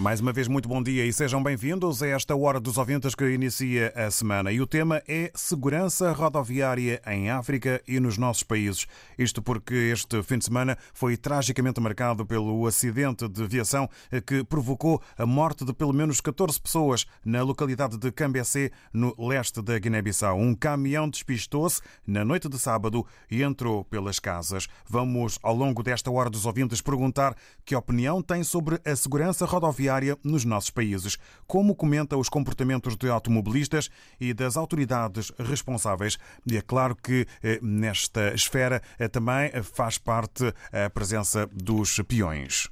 Mais uma vez, muito bom dia e sejam bem-vindos a esta Hora dos Ouvintes que inicia a semana. E o tema é segurança rodoviária em África e nos nossos países. Isto porque este fim de semana foi tragicamente marcado pelo acidente de aviação que provocou a morte de pelo menos 14 pessoas na localidade de Cambecé, no leste da Guiné-Bissau. Um caminhão despistou-se na noite de sábado e entrou pelas casas. Vamos, ao longo desta Hora dos Ouvintes, perguntar que opinião tem sobre a segurança rodoviária nos nossos países. Como comenta os comportamentos de automobilistas e das autoridades responsáveis. E é claro que eh, nesta esfera eh, também faz parte a presença dos peões.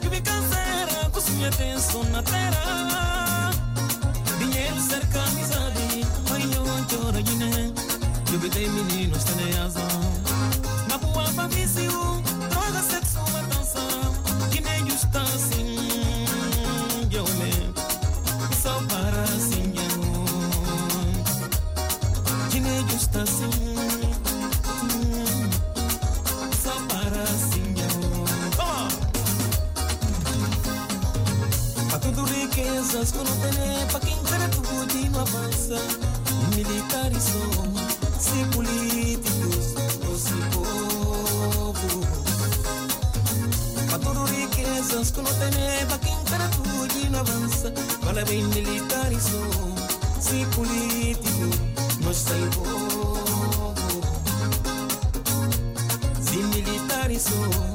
Que me cansera com sua atenção na terra riquezas que não tem para quem para tudo não avança, fala bem militares são, se político, nós sem povo. Se militares são,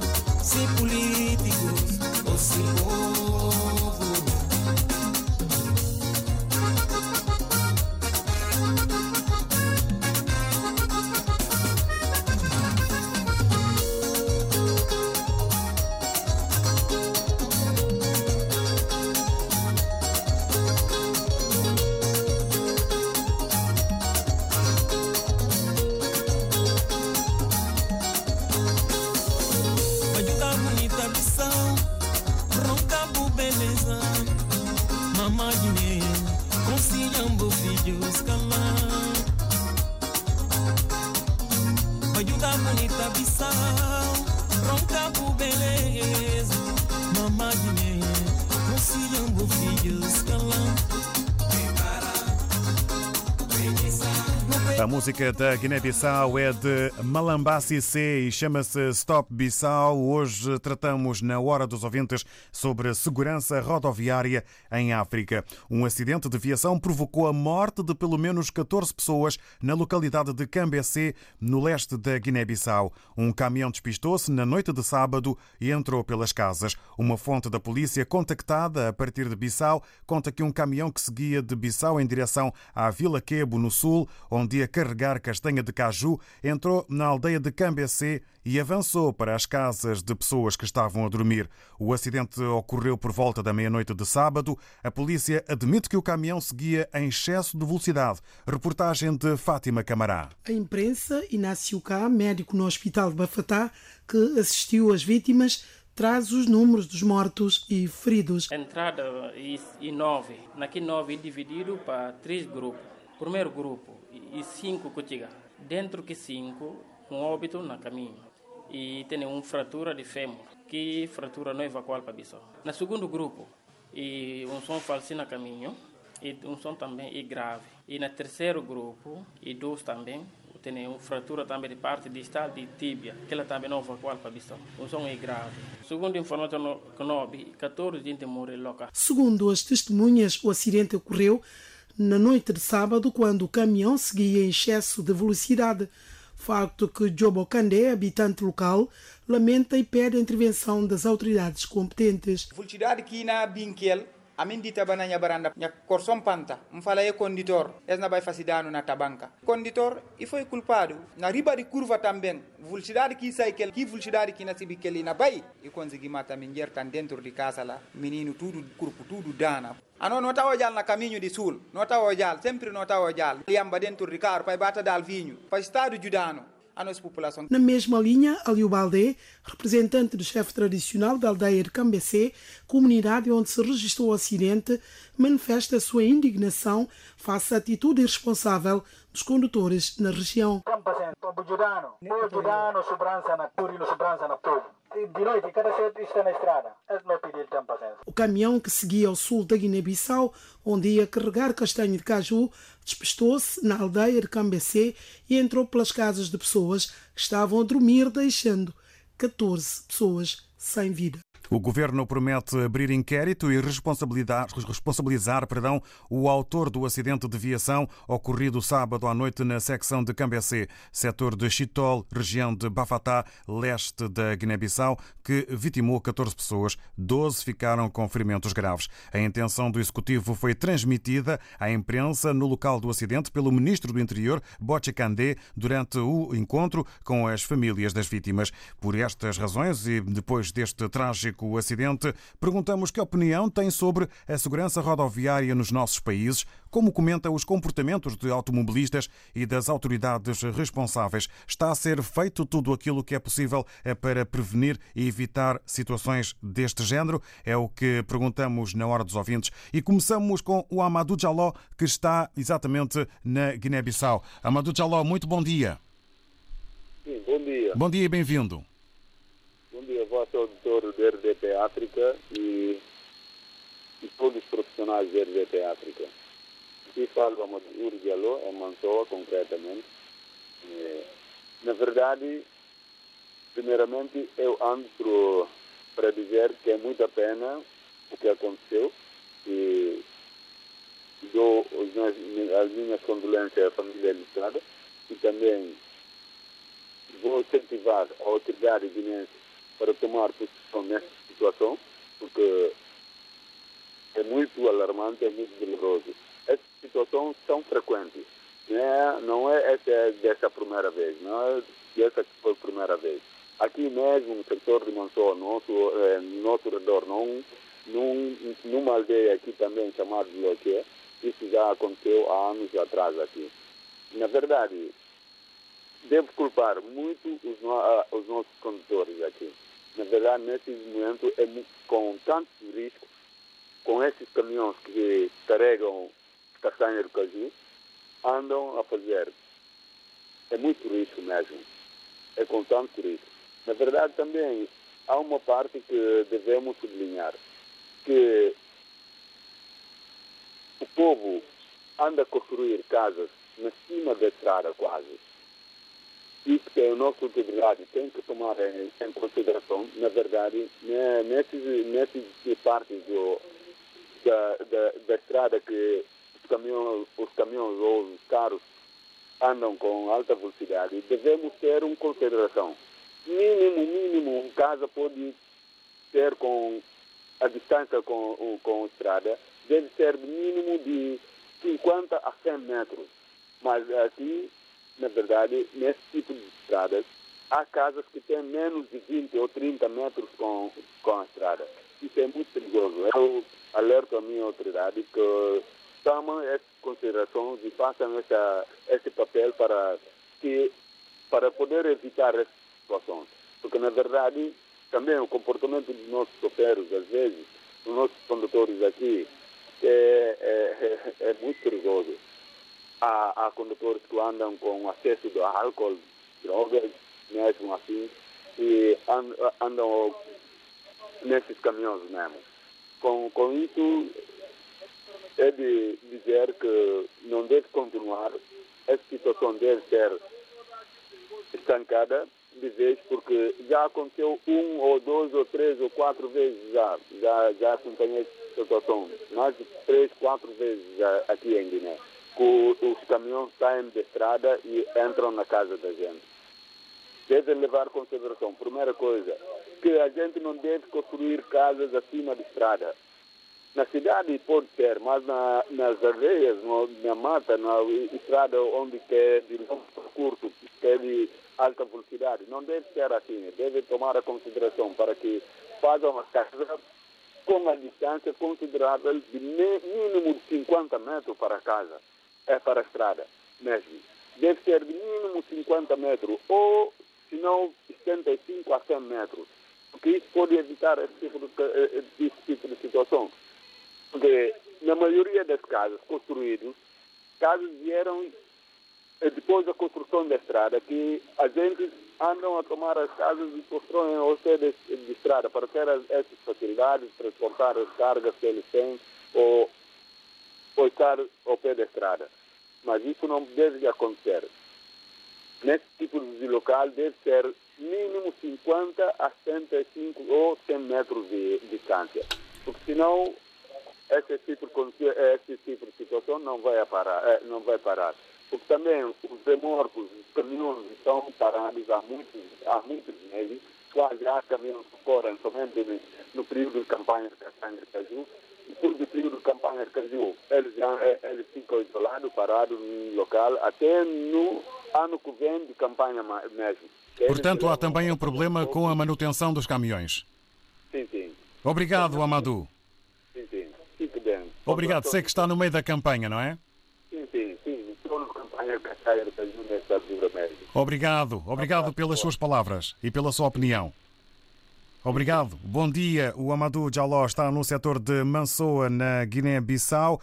Ajuda bonita missão, ronca bu beleza. Mamãe consigliamo filhos calar. Ajuda bonita missão, ronca bu beleza. Mamãe consigliamo filhos calar. A música da Guiné-Bissau é de Malambasi C e chama-se Stop Bissau. Hoje tratamos na Hora dos Ouvintes sobre segurança rodoviária em África. Um acidente de viação provocou a morte de pelo menos 14 pessoas na localidade de Cambecê, no leste da Guiné-Bissau. Um caminhão despistou-se na noite de sábado e entrou pelas casas. Uma fonte da polícia contactada a partir de Bissau conta que um caminhão que seguia de Bissau em direção à Vila Quebo, no sul, onde carregar castanha de caju, entrou na aldeia de Cambecê e avançou para as casas de pessoas que estavam a dormir. O acidente ocorreu por volta da meia-noite de sábado. A polícia admite que o caminhão seguia em excesso de velocidade. Reportagem de Fátima Camará. A imprensa, Inácio Cá, médico no Hospital de Bafatá, que assistiu as vítimas, traz os números dos mortos e feridos. Entrada e, e nove. Naquele nove dividido para três grupos. Primeiro grupo e cinco que Dentro que cinco, um óbito na caminho. E tem uma fratura de fêmur, que fratura não evacuada para Bissau. No segundo grupo, e um som falso na caminho, e um som também é grave. E no terceiro grupo, e dois também, tem uma fratura também de parte distal de tíbia, que ela também não evacuada para Bissau. Um som é grave. Segundo informação que nós 14 gente morreram local. Segundo as testemunhas, o acidente ocorreu na noite de sábado, quando o caminhão seguia em excesso de velocidade. Facto que Jobo Kandé, habitante local, lamenta e pede a intervenção das autoridades competentes. Velocidade que na a min dita bana nya baranda nya korson panta mfala e conditor esna bay fasidano na tabanca conditor e foi culpado na riba di curva também velocidade que cycle que velocidade que na sibikel na bay e consegui mata min jertan dentro di casa la menino tudo corpo tudo dana ano no tawo jal na caminho di sul no tawo jal sempre no tawo jal liamba dentro di carro pai bata dal vinho pai estado judano a nossa população. Na mesma linha, Aliu Baldé, representante do chefe tradicional da aldeia de Cambecê, comunidade onde se registrou o acidente, manifesta sua indignação face à atitude irresponsável dos condutores na região. O caminhão que seguia ao sul da Guiné-Bissau, onde ia carregar castanho de caju, despistou-se na aldeia de Cambecê e entrou pelas casas de pessoas que estavam a dormir, deixando 14 pessoas sem vida. O governo promete abrir inquérito e responsabilizar, responsabilizar perdão, o autor do acidente de viação ocorrido sábado à noite na secção de Cambecê, setor de Chitol, região de Bafatá, leste da Guiné-Bissau, que vitimou 14 pessoas, 12 ficaram com ferimentos graves. A intenção do executivo foi transmitida à imprensa no local do acidente pelo ministro do Interior, Boche Kandé, durante o encontro com as famílias das vítimas. Por estas razões e depois deste trágico o acidente, perguntamos que opinião tem sobre a segurança rodoviária nos nossos países, como comenta os comportamentos de automobilistas e das autoridades responsáveis. Está a ser feito tudo aquilo que é possível para prevenir e evitar situações deste género? É o que perguntamos na hora dos ouvintes. E começamos com o Amadou Jaló, que está exatamente na Guiné-Bissau. Amadou Jaló, muito bom dia. Sim, bom dia. Bom dia e bem-vindo. Bom dia, vosso auditor do RDP África e, e todos os profissionais do RDP África. E falo Amadou Urgalo, em Mansoa, concretamente. Eh, na verdade, primeiramente, eu ando pro, para dizer que é muita pena o que aconteceu e dou as minhas condolências à família ilustrada e também vou incentivar a autoridade guinense para tomar posição nessa situação, porque é muito alarmante, é muito doloroso. Essas situações são frequentes. Não é, não é essa é dessa primeira vez, não é essa que foi a primeira vez. Aqui mesmo, no setor de Mansoa, nosso, eh, no nosso redor, não, num, numa aldeia aqui também chamada Loque, isso já aconteceu há anos atrás aqui. Na verdade, devo culpar muito os, no- ah, os nossos condutores aqui. Na verdade, nesse momento, é com tantos riscos, com esses caminhões que carregam castanha de caju, andam a fazer. É muito risco mesmo. É com tanto risco. Na verdade, também há uma parte que devemos sublinhar, que o povo anda a construir casas na cima da estrada quase. Isso que a nossa autoridade tem que tomar em, em consideração, na verdade, né, nesses, nesses partes do, da, da, da estrada que os caminhões, os caminhões ou os carros andam com alta velocidade, devemos ter uma consideração. Mínimo, mínimo, uma casa pode ter com a distância com, com a estrada, deve ser mínimo de 50 a 100 metros. Mas aqui, na verdade, nesse tipo de estradas, há casas que têm menos de 20 ou 30 metros com, com a estrada. Isso é muito perigoso. Eu alerto a minha autoridade que tomem essas considerações e façam essa, esse papel para, que, para poder evitar essas situações. Porque, na verdade, também o comportamento dos nossos operos, às vezes, dos nossos condutores aqui, é, é, é, é muito perigoso. Há, há condutores que andam com acesso de álcool, drogas, mesmo assim, e and- andam nesses caminhões mesmo. Com, com isso, é de dizer que não deve continuar, essa situação deve ser estancada de vez, porque já aconteceu um ou dois ou três ou quatro vezes já, já, já acompanhei essa situação, mais de três, quatro vezes já aqui em Guiné, os caminhões saem da estrada e entram na casa da gente. Deve levar em consideração, primeira coisa, que a gente não deve construir casas acima da estrada. Na cidade pode ser, mas na, nas aldeias, no, na mata, na estrada onde que é de longo curto, que é de alta velocidade, não deve ser assim. Deve tomar a consideração para que façam a casa com a distância considerável de mínimo de 50 metros para casa, é para a estrada mesmo. Deve ser de mínimo 50 metros, ou se não 75 a 100 metros, porque isso pode evitar esse tipo de, eh, eh, esse tipo de situação. Porque na maioria das casas construídas, casas vieram eh, depois da construção da estrada, que a gente andam a tomar as casas e constroem pé de, de estrada para ter as, essas facilidades, transportar as cargas que eles têm ou, ou estar ao pé da estrada. Mas isso não deve acontecer. Nesse tipo de local deve ser mínimo 50 a 75 ou 100 metros de distância. Porque senão esse tipo esse tipo de situação não vai parar, eh, não vai parar. Porque também os remorcos, os caminhões estão parados há muitos, há muitos meses, quase há caminhões que correm somente no período de campanha de castanha de caju. Depois do período de campanha de caju, eles, já, eles ficam isolados, parados no local, até no ano que vem de campanha mesmo. Eles Portanto, há também um problema com a manutenção dos caminhões. Sim, sim, Obrigado, Amadou. sim, sim. Fique bem. Obrigado. Sei que está no meio da campanha, não é? Sim, sim, sim. Estou na campanha. Obrigado. Obrigado pelas suas palavras e pela sua opinião. Obrigado. Bom dia. O Amadou Jaló está no setor de Mansoa, na Guiné-Bissau,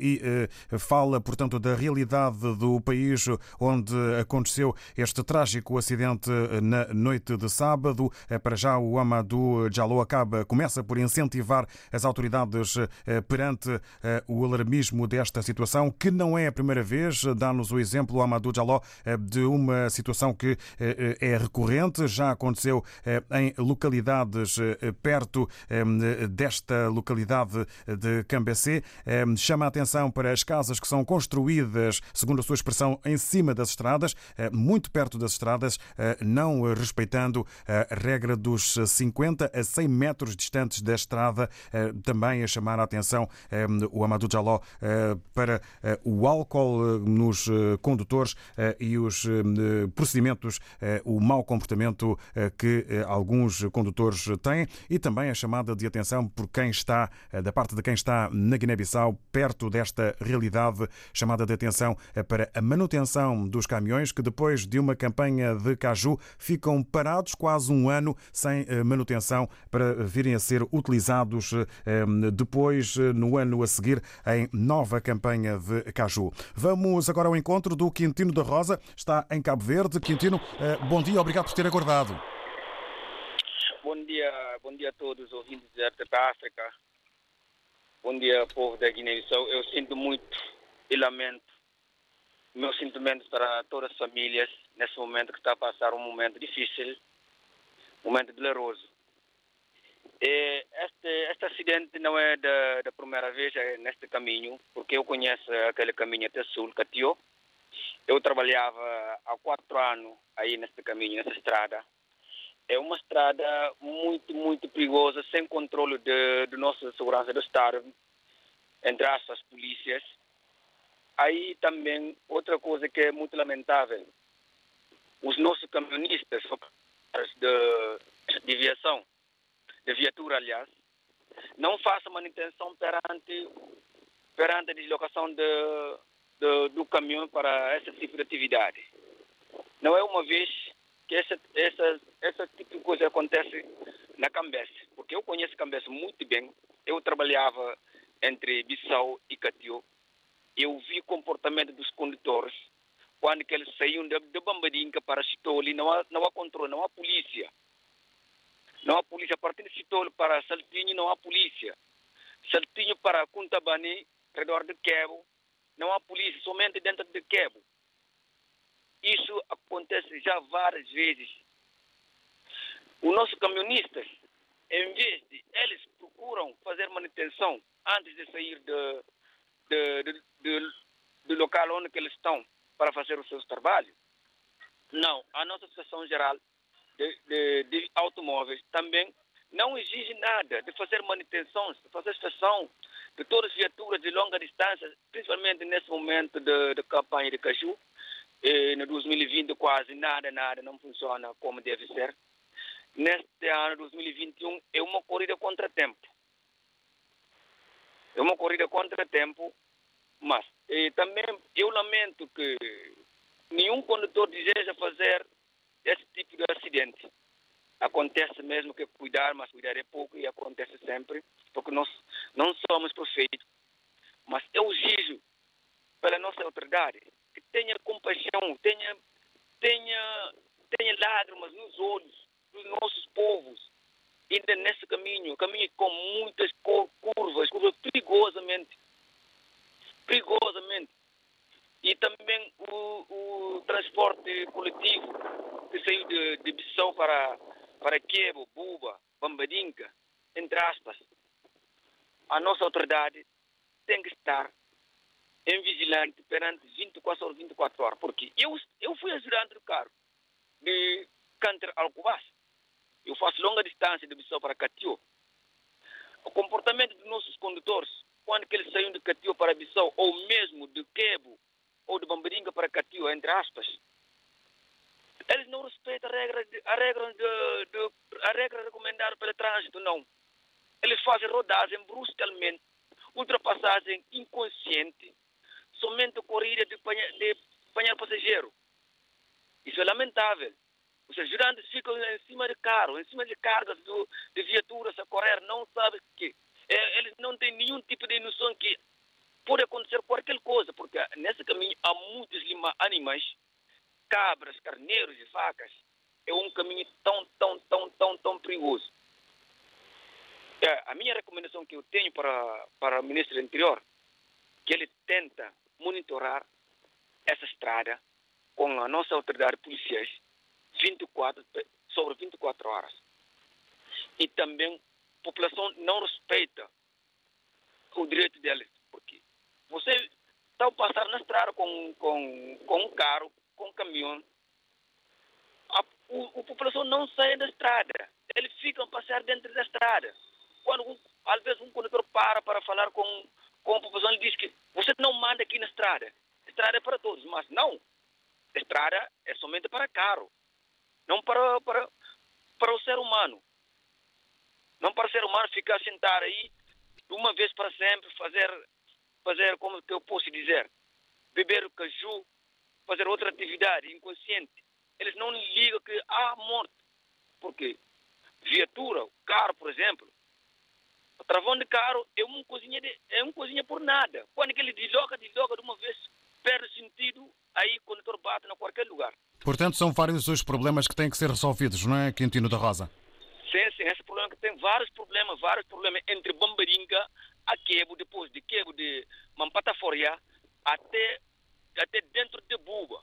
e eh, fala, portanto, da realidade do país onde aconteceu este trágico acidente na noite de sábado. Eh, para já, o Amadou Jaló acaba, começa por incentivar as autoridades eh, perante o alarmismo desta situação, que não é a primeira vez. Dá-nos o exemplo, o Amadou Jaló, de uma situação que é recorrente, já aconteceu em localidades eh, perto eh, desta localidade de Cambecê. Chama a atenção para as casas que são construídas, segundo a sua expressão, em cima das estradas, eh, muito perto das estradas, não respeitando a regra dos 50 a 100 metros distantes da estrada. Também a chamar a atenção o Amadou Jaló para o álcool nos condutores e os procedimentos, o mau comportamento que alguns condutores têm e também a chamada de atenção por quem está, eh, da parte de quem está na Guiné-Bissau, perto desta realidade, chamada de atenção eh, para a manutenção dos caminhões que depois de uma campanha de caju ficam parados quase um ano sem eh, manutenção para virem a ser utilizados depois, no ano a seguir, em nova campanha de caju. Vamos agora ao encontro do Quintino da Rosa, está em Cabo Verde. Quintino, bom dia, obrigado por ter aguardado dia, bom dia a todos os ouvintes da África. Bom dia, povo da Guiné-Bissau. Eu sinto muito e lamento meus sentimentos para todas as famílias nesse momento que está a passar um momento difícil, um momento doloroso. E este, este acidente não é da, da primeira vez é neste caminho, porque eu conheço aquele caminho até sul, Catio. Eu trabalhava há quatro anos aí neste caminho, nessa estrada é uma estrada muito, muito perigosa, sem controle de, de nossa segurança do Estado, entre as polícias. Aí também, outra coisa que é muito lamentável, os nossos caminhonistas de, de viação, de viatura, aliás, não fazem manutenção perante, perante a deslocação de, de, do caminhão para esse tipo de atividade. Não é uma vez que essa, essa, essa tipo de coisa acontece na Cambesse, porque eu conheço Cambesse muito bem. Eu trabalhava entre Bissau e Catio. Eu vi o comportamento dos condutores quando que eles saíam de, de Bambadinca para Chitoli, não há, não há controle, não há polícia. Não há polícia. A partir de Chitoli para Saltinho, não há polícia. Saltinho para Cuntabani, redor de Quebo, não há polícia, somente dentro de Quebo. Isso acontece já várias vezes. Os nossos caminhonistas, em vez de eles procuram fazer manutenção antes de sair do, de, de, do local onde eles estão para fazer os seus trabalhos, não. A nossa Associação Geral de, de, de Automóveis também não exige nada de fazer manutenção, de fazer inspeção de todas as viaturas de longa distância, principalmente nesse momento de, de campanha de caju, e no 2020 quase nada, nada não funciona como deve ser. Neste ano 2021 é uma corrida contra tempo. É uma corrida contra tempo, mas também eu lamento que nenhum condutor deseja fazer esse tipo de acidente. Acontece mesmo que cuidar, mas cuidar é pouco e acontece sempre, porque nós não somos perfeitos. Mas eu exijo pela nossa autoridade tenha compaixão, tenha, tenha, tenha lágrimas nos olhos dos nossos povos, ainda nesse caminho, caminho com muitas curvas, curvas perigosamente, perigosamente. E também o, o transporte coletivo que saiu de, de Bissau para, para Quebo, Buba, Bambadinca, entre aspas. A nossa autoridade tem que estar em vigilante perante 24 horas, 24 horas. Porque eu, eu fui ajudante do carro de Canter Alcobas. Eu faço longa distância de Bissau para Catio. O comportamento dos nossos condutores, quando eles saem de Catio para Bissau, ou mesmo de Quebo ou de Bambaringa para Catio, entre aspas, eles não respeitam a regra, de, a regra, de, de, a regra recomendada pelo trânsito, não. Eles fazem rodagem bruscamente, ultrapassagem inconsciente, somente corrida de de apanhar passageiro. Isso é lamentável. Os ajudantes ficam em cima de carro, em cima de cargas do, de viaturas a correr, não sabem que. É, eles não têm nenhum tipo de noção que pode acontecer qualquer coisa, porque nesse caminho há muitos animais, cabras, carneiros e vacas. É um caminho tão, tão, tão, tão, tão perigoso. É, a minha recomendação que eu tenho para, para o ministro do Interior, que ele tenta monitorar essa estrada com a nossa autoridade policiais 24, sobre 24 horas. E também a população não respeita o direito deles, porque você está passando na estrada com, com, com um carro, com um caminhão, a, o, a população não sai da estrada, eles ficam passar dentro da estrada. Quando, às vezes, um condutor para para falar com, com população, ele diz que você não manda aqui na estrada, estrada é para todos, mas não, estrada é somente para carro não para, para, para o ser humano. Não para o ser humano ficar sentado aí de uma vez para sempre, fazer, fazer como que eu posso dizer, beber caju, fazer outra atividade inconsciente. Eles não ligam que há morte. Porque viatura, carro, por exemplo, o travão de carro é um cozinha, de, é um cozinha por nada. Quando ele desloca, desloca de uma vez, perde sentido, aí o condutor bate em qualquer lugar. Portanto, são vários os problemas que têm que ser resolvidos, não é, Quintino da Rosa? Sim, sim, esse problema que tem vários problemas, vários problemas entre Bombaringa a Quebo, depois de Quebo de Mampataforia até, até dentro de Buba.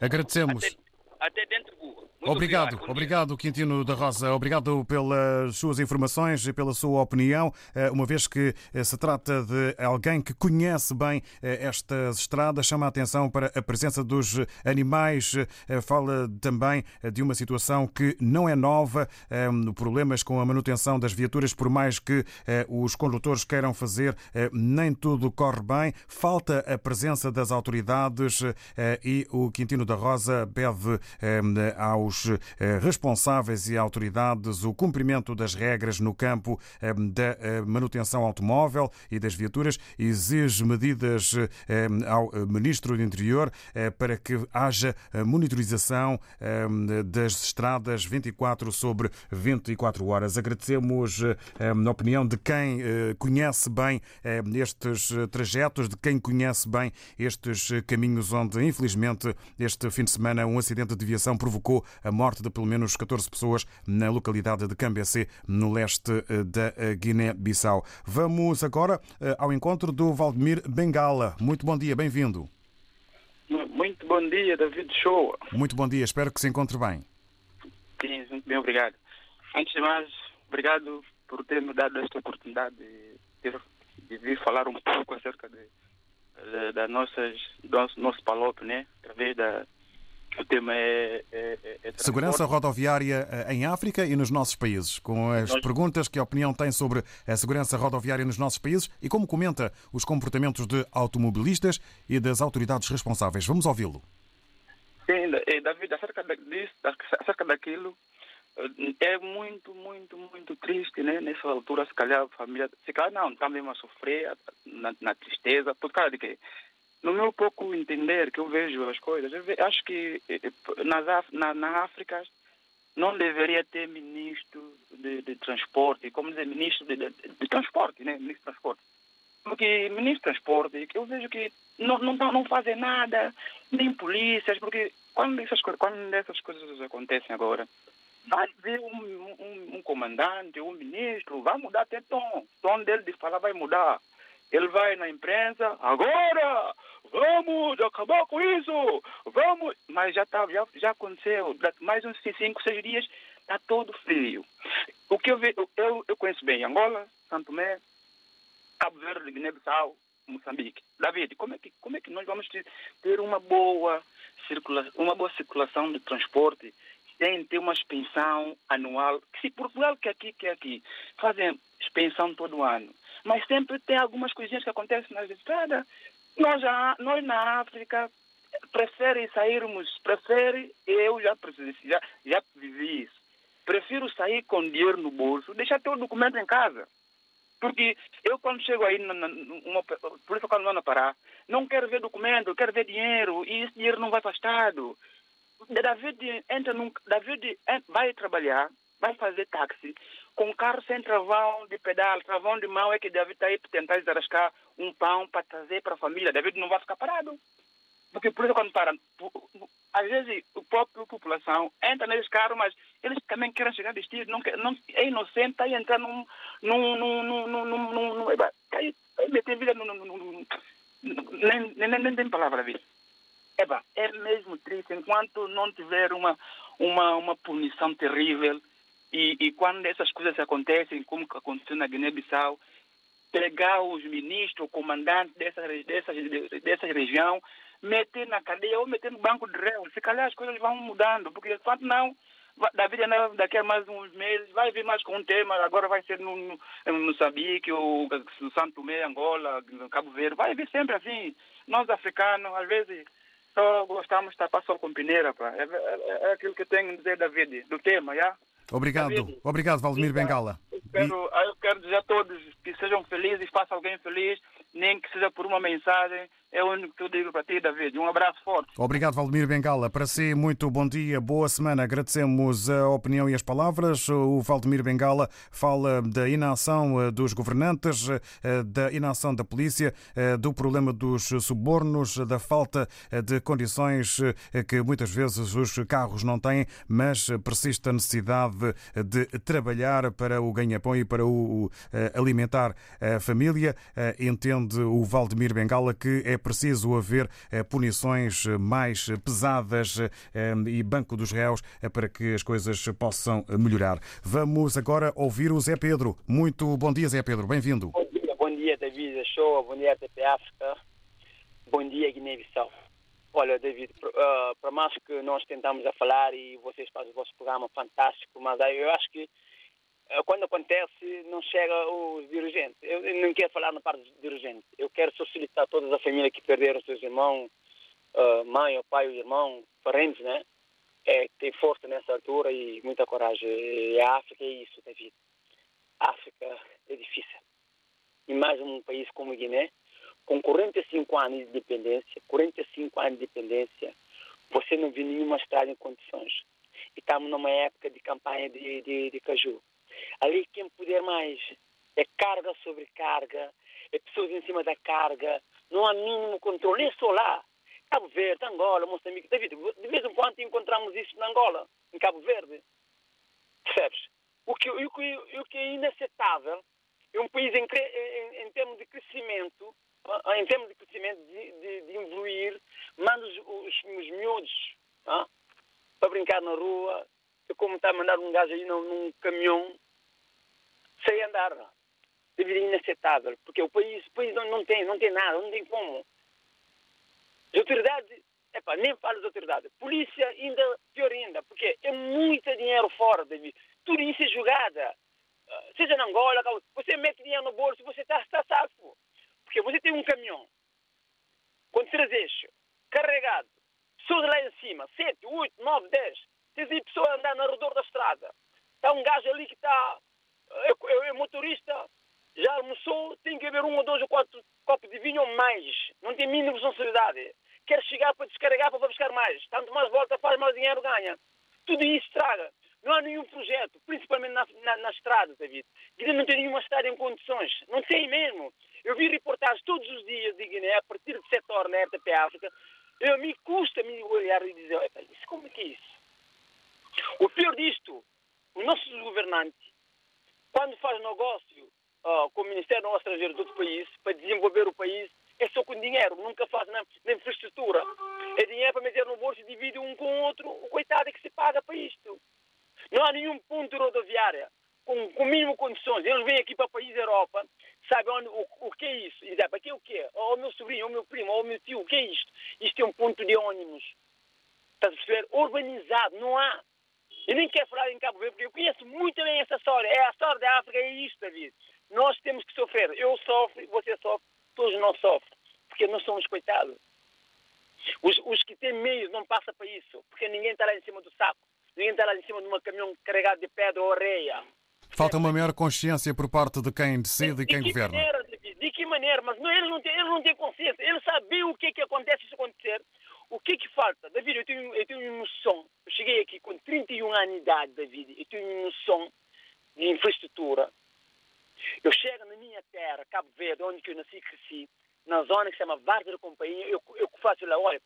Agradecemos. Até, até dentro de Buba. Muito obrigado, obrigado, obrigado, Quintino da Rosa. Obrigado pelas suas informações e pela sua opinião, eh, uma vez que eh, se trata de alguém que conhece bem eh, estas estradas, chama a atenção para a presença dos animais, fala também de uma situação que não é nova, problemas com a manutenção das viaturas, por mais que os condutores queiram fazer, nem tudo corre bem, falta a presença das autoridades e o Quintino da Rosa pede aos aos eh, responsáveis e autoridades o cumprimento das regras no campo eh, da eh, manutenção automóvel e das viaturas, exige medidas ao Ministro do Interior para que haja monitorização das estradas 24 sobre 24 horas. Agradecemos a opinião de quem conhece bem estes trajetos, de quem conhece bem estes caminhos onde, infelizmente, este fim de semana um acidente de viação provocou a morte de pelo menos 14 pessoas na localidade de Cambecê, no leste eh, da eh, Guiné-Bissau. Vamos agora eh, ao encontro do Valdemir Bengala. Muito bom dia, bem-vindo. Muito bom dia, David Show. Muito bom dia, espero que se encontre bem. Sim, muito bem, obrigado. Antes de mais, obrigado por ter me dado esta oportunidade de, ter, de vir falar um pouco acerca de, de, da nossas, do nosso, nosso PALOP, né? através da, o tema é, é, é Segurança rodoviária eh, em África e nos nossos países, com as Nós... perguntas que a opinião tem sobre a segurança rodoviária nos nossos países e como comenta os comportamentos de automobilistas e das autoridades responsáveis. Vamos ouvi-lo. Sim, David, acerca disso, acerca daquilo, eh, é muito, muito, muito triste, né? Nessa altura, se calhar a família, se calhar não, está mesmo a sofrer na, na tristeza, por causa de quê? No meu pouco entender que eu vejo as coisas, acho que eh, eh, na, na África não deveria ter ministro de, de transporte, como dizer, ministro de, de, de, transporte, né? Ministro de transporte. Porque ministro de transporte, eu vejo que não, não, não fazem nada, nem polícias, porque quando essas, quando essas coisas acontecem agora, vai vir um, um, um comandante, um ministro, vai mudar até tom. O tom dele de falar vai mudar. Ele vai na imprensa, agora vamos acabar com isso, vamos. Mas já, tá, já, já aconteceu, mais uns 5, 6 dias, está todo frio. O que eu, eu, eu conheço bem Angola, Santo Tomé, Cabo Verde, Guiné-Bissau, Moçambique. David, como é que, como é que nós vamos ter uma boa, circula, uma boa circulação de transporte sem ter uma expensão anual? Se Portugal que aqui, que aqui, fazem expensão todo ano mas sempre tem algumas coisinhas que acontecem nas estradas. Nós, já, nós na África prefere sairmos, prefere, eu já, já, já vivi isso, prefiro sair com dinheiro no bolso, deixar teu documento em casa. Porque eu quando chego aí, na, na, uma, polícia quando não parar, não quero ver documento, quero ver dinheiro, e esse dinheiro não vai para o Estado. David entra num, David vai trabalhar, vai fazer táxi, com carro sem travão de pedal, travão de mão é que David está aí para tentar desarrascar um pão para trazer para a família. David não vai ficar parado. Porque por isso quando para, às vezes a própria população entra nesses carros, mas eles também querem chegar a destino, não, não, é inocente, está aí entrar num, num, num, num, num, num, num, num tá aí, tá meter vida num, num, num, nem, nem, nem, tem palavra vida. Eba, é mesmo triste enquanto não tiver uma, uma, uma punição terrível e, e quando essas coisas acontecem, como que aconteceu na Guiné-Bissau, pegar os ministros, comandantes dessa, dessa, dessa região, meter na cadeia ou meter no banco de réus. Se calhar as coisas vão mudando, porque enquanto não, va- David daqui a mais uns meses vai vir mais com um tema, agora vai ser no, no Moçambique, ou no Santo Tomé, Angola, Cabo Verde, vai vir sempre assim. Nós africanos, às vezes, só gostamos de tapar sol com peneira, pá. É, é- é aquilo que tenho a dizer, David, do tema, já? Obrigado, obrigado, Valdemir Bengala. Quero, eu quero dizer a todos que sejam felizes, faça alguém feliz, nem que seja por uma mensagem. É o único que eu digo para ti, David. Um abraço forte. Obrigado, Valdemir Bengala. Para si, muito bom dia, boa semana. Agradecemos a opinião e as palavras. O Valdemir Bengala fala da inação eh, dos governantes, eh, da inação da polícia, eh, do problema dos subornos, da falta de condições que muitas vezes os carros não têm, mas persiste a necessidade de trabalhar para o ganha-pão e para o alimentar a família. Entende o Valdemir Bengala que é preciso haver eh, punições eh, mais pesadas eh, e banco dos réus para que as coisas possam melhorar. Vamos agora ouvir o Zé Pedro. Muito bom dia, Zé Pedro. Bem-vindo. Bom dia, bom dia, David Show, bom dia, TP África, bom dia, Guiné-Bissau. Olha, David, para mais que nós tentamos a falar e vocês fazem o vosso programa fantástico, mas eu acho que quando acontece não chega os dirigentes. Eu não quero falar na parte dos dirigentes. Eu quero solicitar todas as famílias que perderam seus irmãos, ah, mãe, o pai, o irmão, parentes, né? É, ter força nessa altura e muita coragem. E a África é isso, David. A África é difícil e mais um país como a Guiné, com 45 anos de independência, 45 anos de independência, você não vê nenhuma estrada em condições. E estamos numa época de campanha de, de, de caju. Ali quem puder mais é carga sobre carga, é pessoas em cima da carga, não há mínimo controle, é só lá. Cabo Verde, Angola, Moçambique, David, de vez em quando encontramos isso na Angola, em Cabo Verde. Percebes? O que, o que, o que é inaceitável é um país em, em, em termos de crescimento, ah, em termos de crescimento, de, de, de evoluir, manda os, os, os miúdos ah, para brincar na rua, é como está a mandar um gajo aí num, num caminhão sem andar. Deveria inaceitável, porque o país, o país não, não, tem, não tem nada, não tem como. As autoridades, epá, nem falo das autoridades. Polícia, ainda pior ainda, porque é muito dinheiro fora, David. Tudo isso é jogada. Ah, Seja na Angola, você mete dinheiro no bolso, você está tá salvo. Porque você tem um caminhão com três eixos, carregado, pessoas lá em cima, sete, oito, nove, dez. Aí pessoas a andar no redor da estrada. Está um gajo ali que está, é, é- motorista, já almoçou, tem que beber um ou dois ou quatro copos de vinho ou mais. Não tem mínima responsabilidade. Quer chegar para descarregar para buscar mais. Tanto mais volta, faz mais dinheiro, ganha. Tudo isso estraga. Não há nenhum projeto, principalmente na, na, na estrada, David. Guiné não tem nenhuma estrada em condições. Não tem mesmo. Eu vi reportagens todos os dias de Guiné, a partir de 7 horas na RTP África. Eu, me custa me olhar e dizer, "Epa, isso como é que é isso? O pior disto, os nossos governantes, quando faz negócio ah, com o Ministério do Estrangeiro de outro país, para desenvolver o país, é só com dinheiro, nunca faz na, na infraestrutura. É dinheiro para meter no bolso e divide um com o outro, o coitado é que se paga para isto. Não há nenhum ponto rodoviário com, com mínimo condições. Eles vêm aqui para o país da Europa, sabem onde, o, o que é isso? E dizem, para que o quê? Ou o meu sobrinho, ou o meu primo, ou o meu tio, o que é isto? Isto é um ponto de ônibus. Estás a perceber? Urbanizado, não há. Eu nem quero falar em Cabo Verde, porque eu conheço muito bem essa história. É a história da África, é isto, David. Nós temos que sofrer. Eu sofro, você sofre, todos nós sofrem. Porque nós somos coitados. Os, os que têm meios não passam para isso, porque ninguém está lá em cima do saco. Ninguém está lá em cima de um caminhão carregado de pedra ou areia. Falta uma maior consciência por parte de quem decide e quem de que governa. maneira, David? De que maneira? Mas não, eles, não têm, eles não têm consciência. Eles sabem o que, é que acontece se acontecer. O que que falta? David, eu tenho, eu tenho noção. Eu cheguei aqui com 31 anos de idade, David. Eu tenho noção de infraestrutura. Eu chego na minha terra, Cabo Verde, onde eu nasci e cresci, na zona que se chama Varda da Companhia, eu, eu faço lá, olha,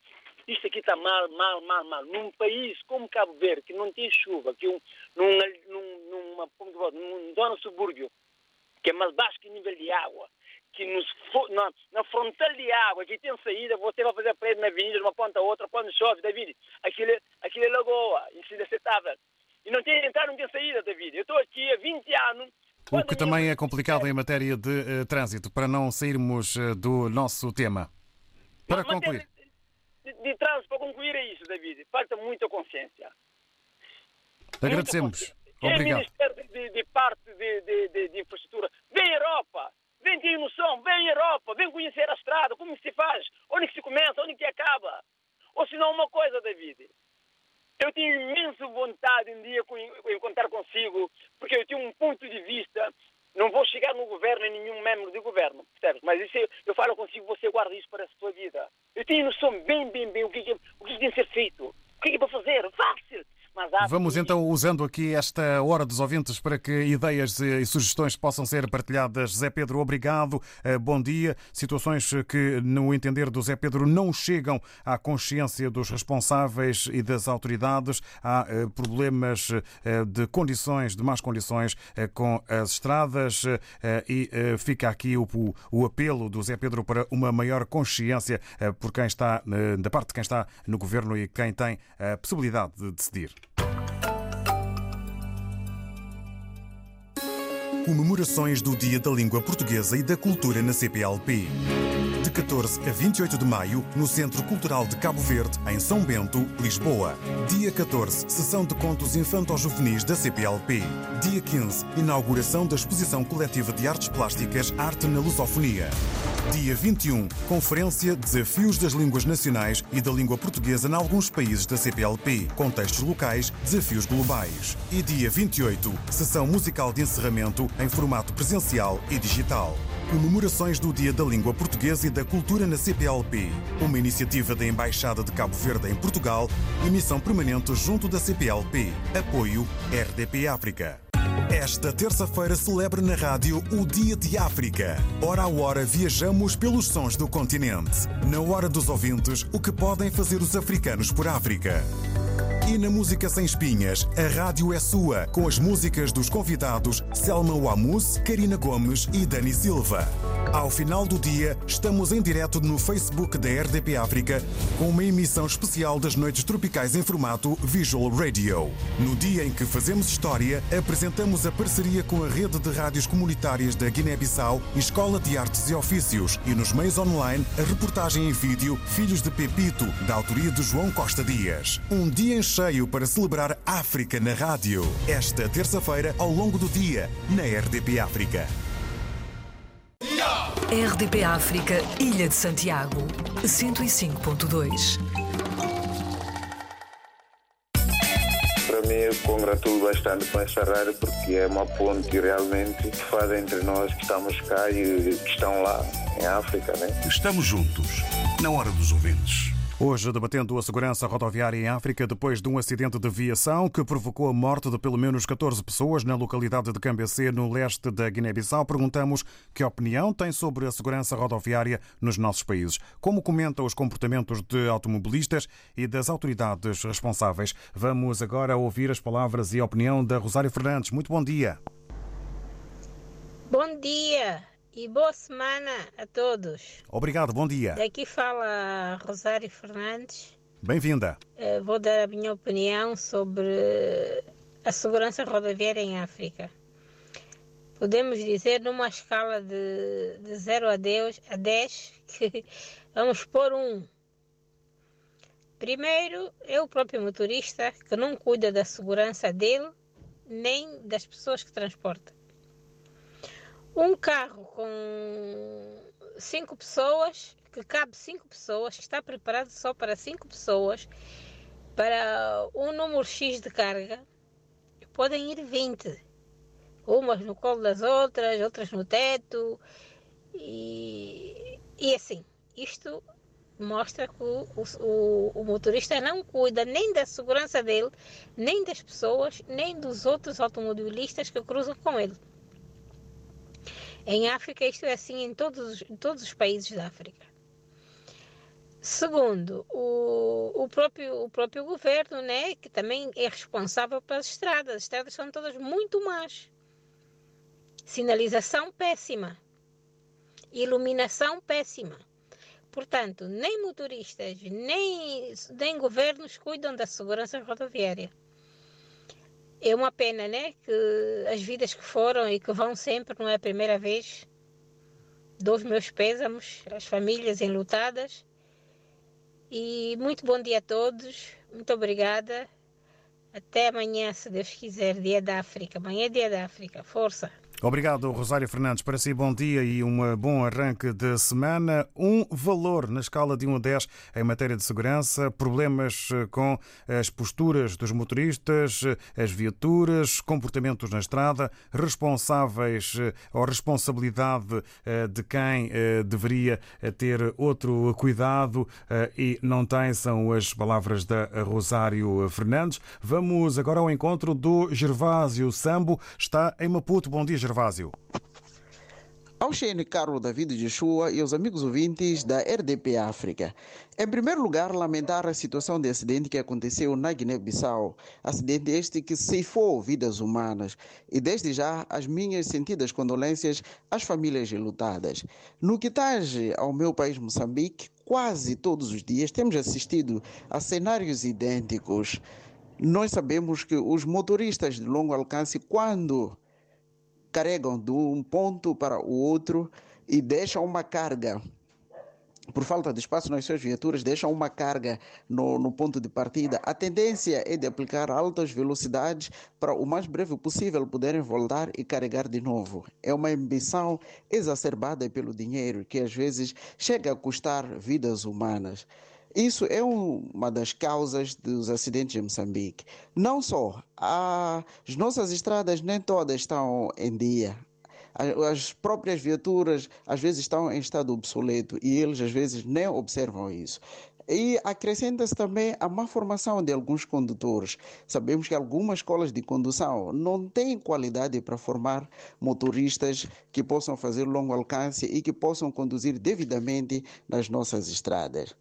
isto aqui está mal, mal, mal, mal. Num país como Cabo Verde, que não tem chuva, que um, num, num, numa, numa zona subúrbio, que é mais baixo que o nível de água, que nos, na, na fronteira de água, que tem saída, você vai fazer prédio na avenida, de uma ponta a outra, quando chove, David, aquilo, aquilo é lagoa, isso é inaceitável. E não tem entrada, não tem saída, David. Eu estou aqui há 20 anos, o que também é complicado em matéria de uh, trânsito, para não sairmos uh, do nosso tema. Para concluir. De, de, trânsito, para concluir é isso, David. Falta muita consciência. Agradecemos. Muita Obrigado. Ministério de, de parte de, de, de, infraestrutura. Vem Europa. Vem ter noção. Vem Europa. Vem conhecer a estrada. Como se faz. Onde se começa. Onde que acaba. Ou se não uma coisa, David. Eu tenho imensa vontade um dia de encontrar consigo, porque eu tenho um ponto de vista. Não vou chegar no governo em nenhum membro do governo, percebes? Mas isso eu, eu falo consigo, você guarda isso para a sua vida. Eu tenho noção bem, bem, bem o que, o que tem que ser feito. O que é para fazer? Fácil. Vamos então usando aqui esta hora dos ouvintes para que ideias e sugestões possam ser partilhadas. Zé Pedro, obrigado, eh, bom dia. Situações que, no entender do Zé Pedro, não chegam à consciência dos responsáveis e das autoridades. Há eh, problemas eh, de condições, de más condições com as estradas e fica aqui o, o apelo do Zé Pedro para uma maior consciência por quem está, da parte de quem está no governo e quem tem a possibilidade de decidir. Comemorações do Dia da Língua Portuguesa e da Cultura na CPLP. De 14 a 28 de maio, no Centro Cultural de Cabo Verde, em São Bento, Lisboa. Dia 14, sessão de contos infanto-juvenis da CPLP. Dia 15, inauguração da exposição coletiva de artes plásticas Arte na Lusofonia. Dia 21, Conferência Desafios das Línguas Nacionais e da Língua Portuguesa em alguns países da CPLP, contextos locais, desafios globais. E dia 28, Sessão Musical de Encerramento em formato presencial e digital. Comemorações do Dia da Língua Portuguesa e da Cultura na CPLP. Uma iniciativa da Embaixada de Cabo Verde em Portugal e missão permanente junto da CPLP. Apoio RDP África. Esta terça-feira celebra na rádio o Dia de África. Hora a hora viajamos pelos sons do continente. Na hora dos ouvintes, o que podem fazer os africanos por África. E na Música Sem Espinhas, a rádio é sua, com as músicas dos convidados Selma Wamus, Karina Gomes e Dani Silva. Ao final do dia, estamos em direto no Facebook da RDP África com uma emissão especial das Noites Tropicais em formato Visual Radio. No dia em que fazemos história, apresentamos a parceria com a rede de rádios comunitárias da Guiné-Bissau Escola de Artes e Ofícios e nos meios online a reportagem em vídeo Filhos de Pepito, da autoria de João Costa Dias. Um dia em cheio para celebrar África na rádio. Esta terça-feira, ao longo do dia, na RDP África. RDP África, Ilha de Santiago, 105.2. Para mim, eu congratulo bastante com essa rádio porque é uma ponte realmente que faz entre nós que estamos cá e que estão lá em África. Né? Estamos juntos, na hora dos ouvintes. Hoje, debatendo a segurança rodoviária em África depois de um acidente de viação que provocou a morte de pelo menos 14 pessoas na localidade de Cambecê, no leste da Guiné-Bissau, perguntamos que opinião tem sobre a segurança rodoviária nos nossos países. Como comenta os comportamentos de automobilistas e das autoridades responsáveis. Vamos agora ouvir as palavras e a opinião da Rosário Fernandes. Muito bom dia. Bom dia e boa semana a todos. Obrigado, bom dia. Daqui fala Rosário Fernandes. Bem-vinda. Uh, vou dar a minha opinião sobre a segurança rodoviária em África. Podemos dizer, numa escala de, de 0 a 10, a 10 que vamos pôr um. Primeiro, é o próprio motorista que não cuida da segurança dele nem das pessoas que transporta. Um carro com cinco pessoas, que cabe cinco pessoas, que está preparado só para cinco pessoas, para um número X de carga, podem ir 20. Umas no colo das outras, outras no teto. E, e assim, isto mostra que o, o, o, motorista não cuida nem da segurança dele, nem das pessoas, nem dos outros automobilistas que cruzam com ele. Em África, isto é assim em todos, em todos os países da África. Segundo, o, o, próprio, o próprio governo, né, que também é responsável pelas estradas. As estradas são todas muito más. Sinalização péssima. Iluminação péssima. Portanto, nem motoristas, nem, nem governos cuidam da segurança rodoviária. É uma pena, né? Que as vidas que foram e que vão sempre, não é a primeira vez. Dou os meus pésamos às famílias enlutadas. E muito bom dia a todos. Muito obrigada. Até amanhã, se Deus quiser, dia da África. Amanhã é dia da África. Força! Obrigado, Rosário Fernandes. Para si, bom dia e um bom arranque de semana. Um valor na escala de 1 a 10 em matéria de segurança, problemas eh, com as posturas dos motoristas, eh, as viaturas, comportamentos na estrada, responsáveis eh, ou responsabilidade de quem deveria ter outro cuidado e não tem, são as palavras da Rosário Fernandes. Vamos agora ao encontro do Gervásio Sambo. Está em Maputo. Bom dia, Gervásio. Gervásio. Ao Shane Carlos David Joshua e aos amigos ouvintes da RDP África. Em primeiro lugar, lamentar a situação de acidente que aconteceu na Guiné-Bissau. Acidente este que ceifou vidas humanas. E desde já, as minhas sentidas condolências às famílias lutadas. No que tange ao meu país Moçambique, quase todos os dias temos assistido a cenários idênticos. Nós sabemos que os motoristas de longo alcance, quando carregam de um ponto para o outro e deixam uma carga. Por falta de espaço nas suas viaturas, deixam uma carga no, no ponto de partida. A tendência é de aplicar altas velocidades para o mais breve possível poderem voltar e carregar de novo. É uma ambição exacerbada pelo dinheiro que às vezes chega a custar vidas humanas. Isso é uma das causas dos acidentes em Moçambique. Não só, as nossas estradas nem todas estão em dia. As próprias viaturas às vezes estão em estado obsoleto e eles às vezes nem observam isso. E acrescenta-se também a má formação de alguns condutores. Sabemos que algumas escolas de condução não têm qualidade para formar motoristas que possam fazer longo alcance e que possam conduzir devidamente nas nossas estradas.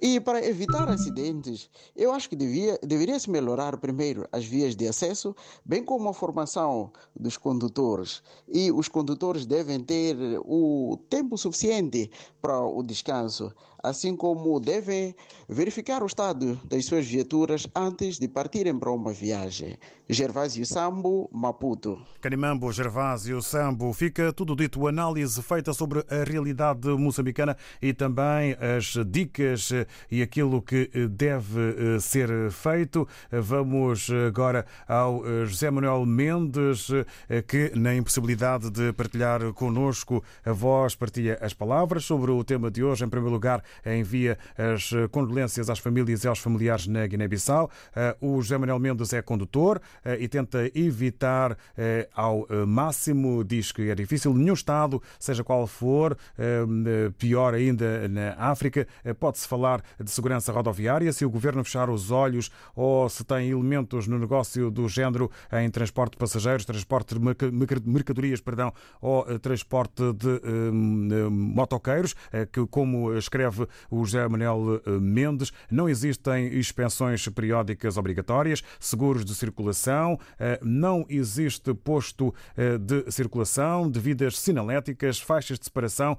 E para evitar acidentes, eu acho que devia, deveria se melhorar primeiro as vias de acesso, bem como a formação dos condutores. E os condutores devem ter o tempo suficiente para o descanso assim como devem verificar o estado das suas viaturas antes de partirem para uma viagem. Gervásio Sambo, Maputo. Canimambo, Gervásio Sambo. Fica tudo dito, análise feita sobre a realidade moçambicana e também as dicas e aquilo que deve eh, ser feito. Vamos agora ao eh, José Manuel Mendes, eh, que na impossibilidade de partilhar conosco a voz partilha as palavras sobre o tema de hoje. Em primeiro lugar, envia as condolências às famílias e aos familiares na Guiné-Bissau. Eh, o José Manuel Mendes é condutor eh, e tenta evitar eh, ao máximo, diz que é difícil, nenhum Estado, seja qual for, pior ainda na África, pode-se falar de segurança rodoviária se o governo fechar os olhos ou se tem elementos no negócio do género em transporte de passageiros, transporte de mercadorias, perdão, ou transporte de motoqueiros, que como escreve o José Manuel eh, Mendes. Não existem inspeções periódicas obrigatórias, seguros de circulação, eh, não existe posto eh, de circulação, devidas sinaléticas, faixas de separação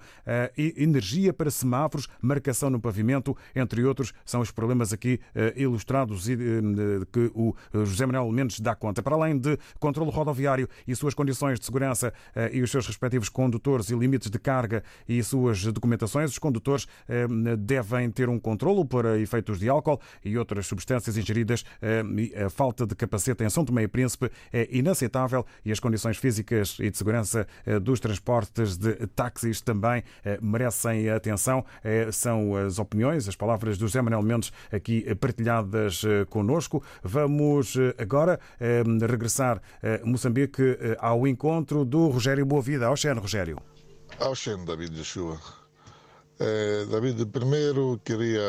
e energia para semáforos, marcação no pavimento, entre outros, são os problemas aqui ilustrados e que o José Manuel Mendes dá conta. Para além de controle rodoviário e suas condições de segurança e os seus respectivos condutores e limites de carga e suas documentações, os condutores devem ter um controlo para efeitos de álcool e outras substâncias ingeridas. Eh, a falta de capacete em São Tomé e Príncipe é inaceitável e as condições físicas e de segurança eh, dos transportes de táxis também eh, merecem atenção. São as opiniões, as palavras do José Manuel Mendes aqui partilhadas conosco. Vamos agora regressar a Moçambique ao encontro do Rogério Boavida. Ao Xeno, Rogério. Ao Xeno, David Joshua. É, David, primeiro queria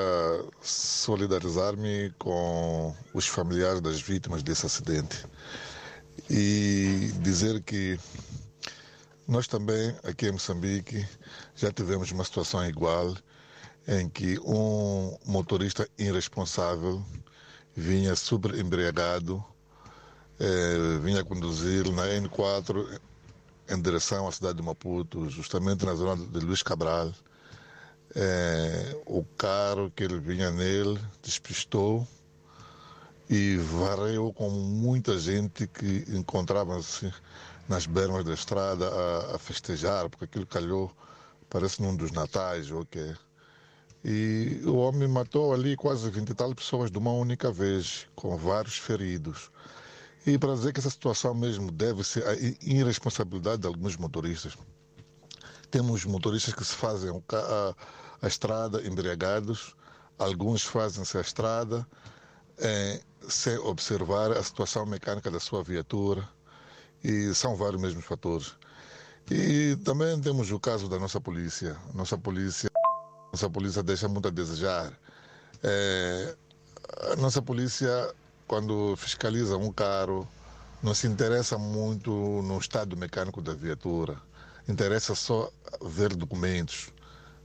solidarizar-me com os familiares das vítimas desse acidente e dizer que nós também, aqui em Moçambique, já tivemos uma situação igual em que um motorista irresponsável vinha super embriagado, eh, vinha conduzir na N4 em direção à cidade de Maputo, justamente na zona de Luís Cabral. Eh, o carro que ele vinha nele despistou e varreu com muita gente que encontrava-se nas bermas da estrada a, a, festejar, porque aquilo calhou, parece num dos natais, ou okay. E o homem matou ali quase 20 e tal pessoas de uma única vez, com vários feridos. E para dizer que essa situação mesmo deve ser a irresponsabilidade de alguns motoristas. Temos motoristas que se fazem a, a estrada embriagados, alguns fazem-se a estrada é, sem observar a situação mecânica da sua viatura e são vários mesmos fatores. E também temos o caso da nossa polícia. Nossa polícia, nossa polícia deixa muito a desejar. É, a nossa polícia, quando fiscaliza um carro, não se interessa muito no estado mecânico da viatura. Interessa só ver documentos,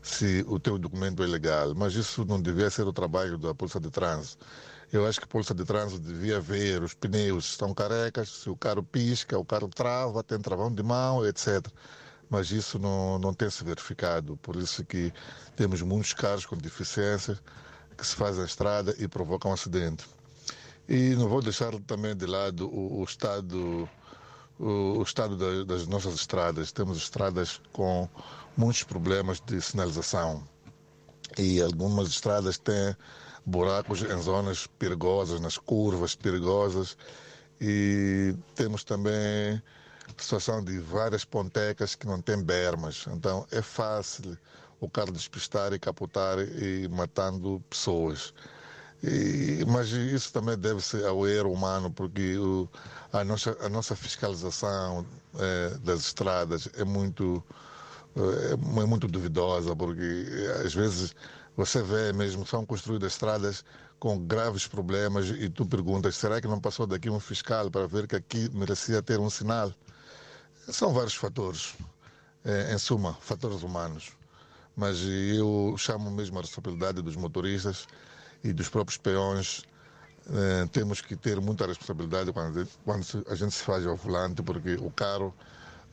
se o teu documento é legal. Mas isso não devia ser o trabalho da Polícia de Trânsito. Eu acho que a Polícia de Trânsito devia ver os pneus estão carecas, se o carro pisca, o carro trava, tem travão de mão, etc. Mas isso não, não tem se verificado. Por isso que temos muitos carros com deficiência que se fazem a estrada e provocam um acidente. E não vou deixar também de lado o, o estado, o, o estado da, das nossas estradas. Temos estradas com muitos problemas de sinalização. E algumas estradas têm buracos em zonas perigosas, nas curvas perigosas. E temos também situação de várias pontecas que não têm bermas. Então é fácil o carro despistar e capotar e matando pessoas. E, mas isso também deve-se ao erro humano, porque o, a, nossa, a nossa fiscalização é, das estradas é muito, é, é muito duvidosa, porque às vezes você vê mesmo, são construídas estradas com graves problemas e tu perguntas, será que não passou daqui um fiscal para ver que aqui merecia ter um sinal? São vários fatores, é, em suma, fatores humanos. Mas eu chamo mesmo a responsabilidade dos motoristas e dos próprios peões. É, temos que ter muita responsabilidade quando, quando a gente se faz ao volante, porque o carro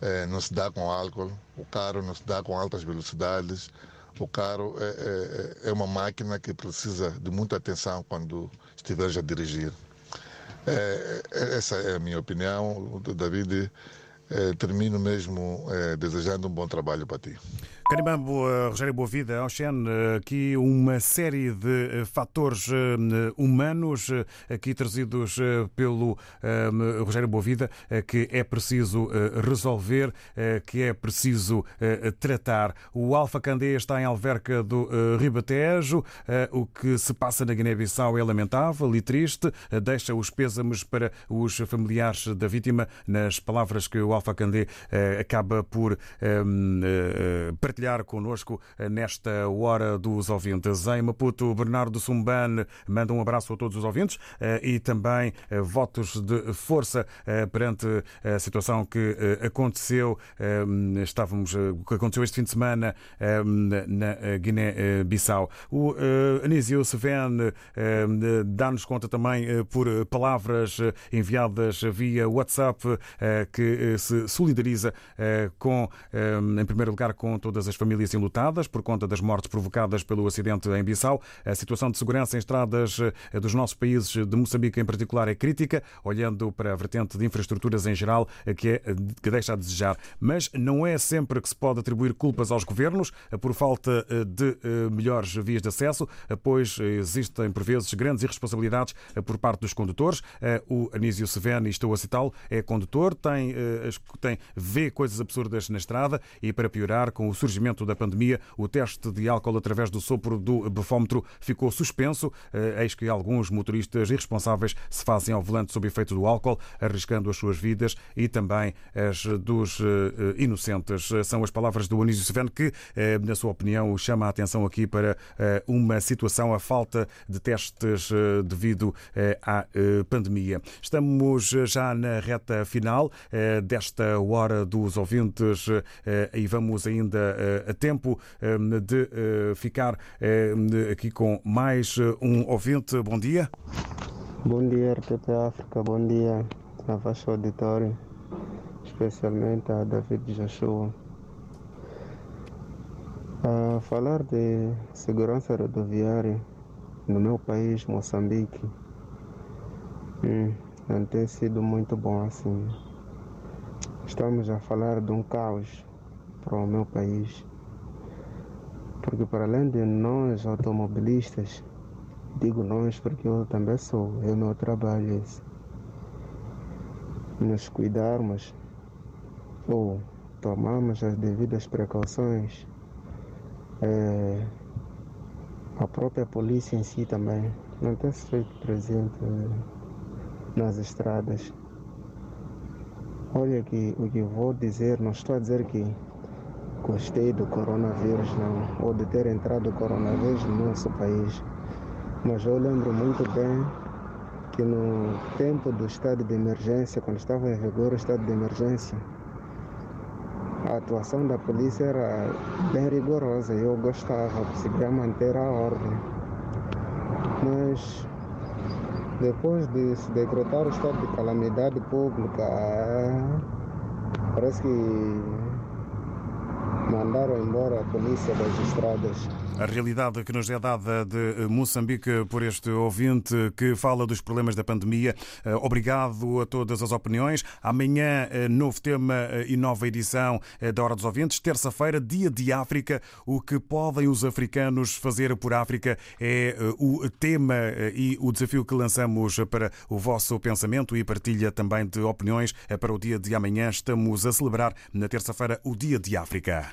é, não se dá com álcool, o carro não se dá com altas velocidades, o carro é, é, é, uma máquina que precisa de muita atenção quando estiveres a dirigir. É, é essa é a minha opinião, David. É, termino mesmo é, desejando um bom trabalho para ti. Canimambo, uh, Rogério Boavida, Oxen, uh, aqui uma série de uh, fatores humanos aqui trazidos pelo Rogério Boavida que é preciso resolver, que é preciso tratar. O Alfa Candé está em Alverca do Ribatejo. O que se passa na Guiné-Bissau é lamentável e triste. Deixa os pêsames para os familiares da vítima, nas palavras que o Alfa Candé acaba por partilhar connosco eh, nesta hora dos ouvintes. Em Maputo, Bernardo Sumban manda um abraço a todos os ouvintes eh, e também eh, votos de força perante a situação que aconteceu. Estávamos, o que aconteceu este fim de semana na Guiné-Bissau. O Anísio Seven dá-nos conta também por palavras enviadas via WhatsApp que se solidariza com, em primeiro lugar, com todas as as famílias enlutadas por conta das mortes provocadas pelo acidente em Bissau. A situação de segurança em estradas eh, dos nossos países, de Moçambique em particular, é crítica, olhando para a vertente de infraestruturas em geral, eh, que, é, que deixa a desejar. Mas não é sempre que se pode atribuir culpas aos governos eh, por falta de melhores vias de acesso, pois existem, por vezes, grandes irresponsabilidades por parte dos condutores. O Anísio Sevene, estou a citá-lo, é condutor, tem, tem, vê coisas absurdas na estrada e, para piorar, com o surgimento surgimento da pandemia, o teste de álcool através do sopro do bafómetro ficou suspenso. Eis que alguns motoristas irresponsáveis se fazem ao volante sob efeito do álcool, arriscando as suas vidas e também as dos inocentes. São as palavras do Anísio Seveno que, na sua opinião, chama a atenção aqui para uma situação, a falta de testes devido à pandemia. Estamos já na reta final desta hora dos ouvintes e vamos ainda a tempo de ficar aqui com mais um ouvinte. Bom dia. Bom dia, RTP África. Bom dia a vosso auditório, especialmente a David Joshua. A falar de segurança rodoviária no meu país, Moçambique, hum, não tem sido muito bom assim. Estamos a falar de um caos para o meu país. Porque para além de nós automobilistas, digo nós porque eu também sou, é o meu trabalho esse, nos cuidarmos ou tomarmos as devidas precauções, é, a própria polícia em si também não tem se feito presente nas estradas. Olha que o que vou dizer, não estou a dizer que gostei do coronavírus, não, ou de ter entrado o coronavírus no nosso país. Mas eu lembro muito bem que no tempo do estado de emergência, quando estava em vigor o estado de emergência, a atuação da polícia era bem rigorosa e eu gostava, conseguia manter a ordem. Mas depois de se decretar o estado de calamidade pública, parece que mandaram embora a polícia das estradas. A realidade que nos é dada de Moçambique por este ouvinte que fala dos problemas da pandemia. Obrigado a todas as opiniões. Amanhã, novo tema e nova edição da Hora dos Ouvintes. Terça-feira, dia de África. O que podem os africanos fazer por África é o tema e o desafio que lançamos para o vosso pensamento e partilha também de opiniões para o dia de amanhã. Estamos a celebrar na terça-feira o Dia de África.